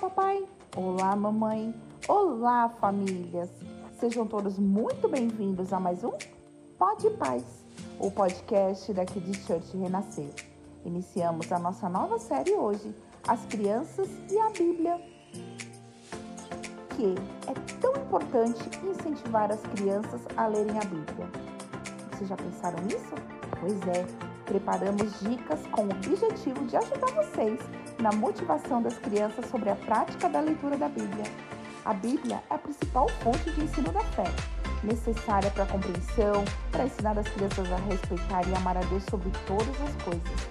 papai! Olá, mamãe! Olá, famílias! Sejam todos muito bem-vindos a mais um Pode Paz, o podcast da Kids Church Renascer. Iniciamos a nossa nova série hoje, As Crianças e a Bíblia. Que é tão importante incentivar as crianças a lerem a Bíblia. Vocês já pensaram nisso? Pois é, preparamos dicas com o objetivo de ajudar vocês na motivação das crianças sobre a prática da leitura da Bíblia. A Bíblia é a principal fonte de ensino da fé, necessária para a compreensão, para ensinar as crianças a respeitar e amar a Deus sobre todas as coisas.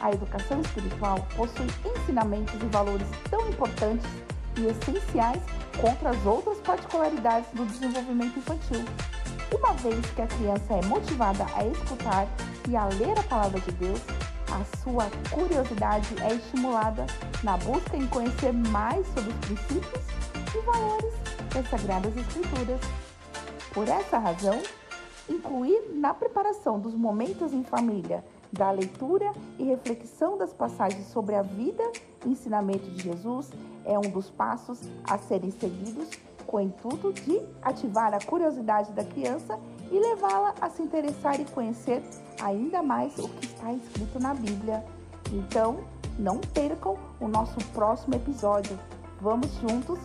A educação espiritual possui ensinamentos e valores tão importantes e essenciais contra as outras particularidades do desenvolvimento infantil. Uma vez que a criança é motivada a escutar e a ler a palavra de Deus, a sua curiosidade é estimulada na busca em conhecer mais sobre os princípios e valores das Sagradas Escrituras. Por essa razão, incluir na preparação dos momentos em família da leitura e reflexão das passagens sobre a vida e ensinamento de Jesus é um dos passos a serem seguidos com o intuito de ativar a curiosidade da criança e levá-la a se interessar e conhecer ainda mais o que está escrito na Bíblia. Então, não percam o nosso próximo episódio. Vamos juntos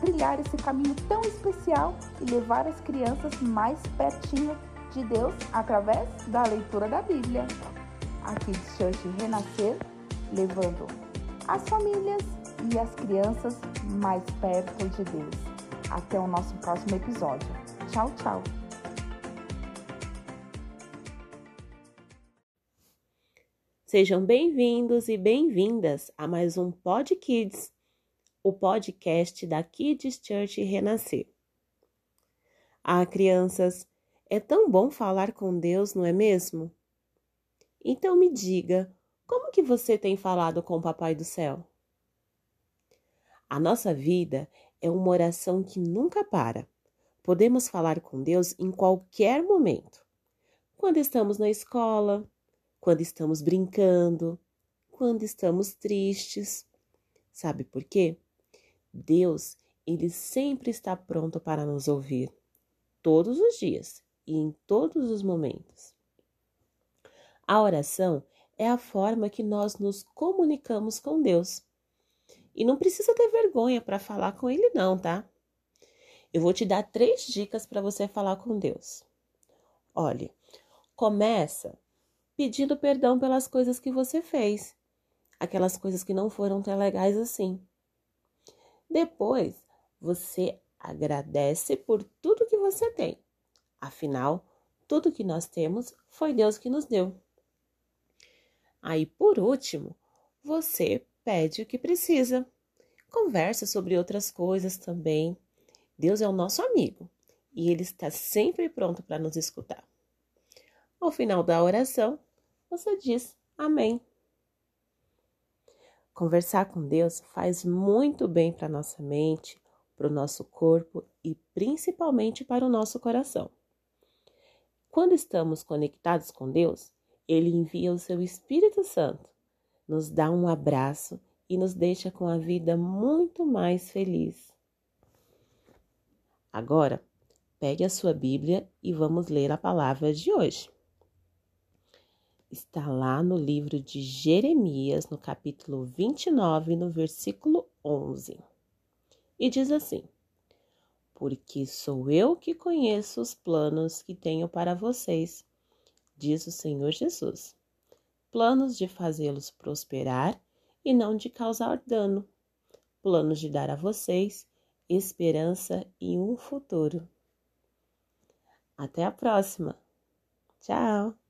trilhar esse caminho tão especial e levar as crianças mais pertinho de Deus através da leitura da Bíblia. Aqui de Church Renascer, levando as famílias e as crianças mais perto de Deus. Até o nosso próximo episódio. Tchau, tchau! Sejam bem-vindos e bem-vindas a mais um Pod Kids, o podcast da Kids Church Renascer. Ah, crianças, é tão bom falar com Deus, não é mesmo? Então me diga, como que você tem falado com o Papai do Céu? A nossa vida é uma oração que nunca para. Podemos falar com Deus em qualquer momento. Quando estamos na escola, quando estamos brincando, quando estamos tristes. Sabe por quê? Deus, ele sempre está pronto para nos ouvir, todos os dias e em todos os momentos. A oração é a forma que nós nos comunicamos com Deus. E não precisa ter vergonha para falar com Ele, não, tá? Eu vou te dar três dicas para você falar com Deus. Olha, começa pedindo perdão pelas coisas que você fez, aquelas coisas que não foram tão legais assim. Depois, você agradece por tudo que você tem. Afinal, tudo que nós temos foi Deus que nos deu. Aí, por último, você pede o que precisa. Conversa sobre outras coisas também. Deus é o nosso amigo e ele está sempre pronto para nos escutar. Ao final da oração, você diz Amém. Conversar com Deus faz muito bem para nossa mente, para o nosso corpo e principalmente para o nosso coração. Quando estamos conectados com Deus, Ele envia o seu Espírito Santo, nos dá um abraço e nos deixa com a vida muito mais feliz. Agora, pegue a sua Bíblia e vamos ler a palavra de hoje está lá no livro de Jeremias, no capítulo 29, no versículo 11. E diz assim: Porque sou eu que conheço os planos que tenho para vocês, diz o Senhor Jesus. Planos de fazê-los prosperar e não de causar dano. Planos de dar a vocês esperança e um futuro. Até a próxima. Tchau!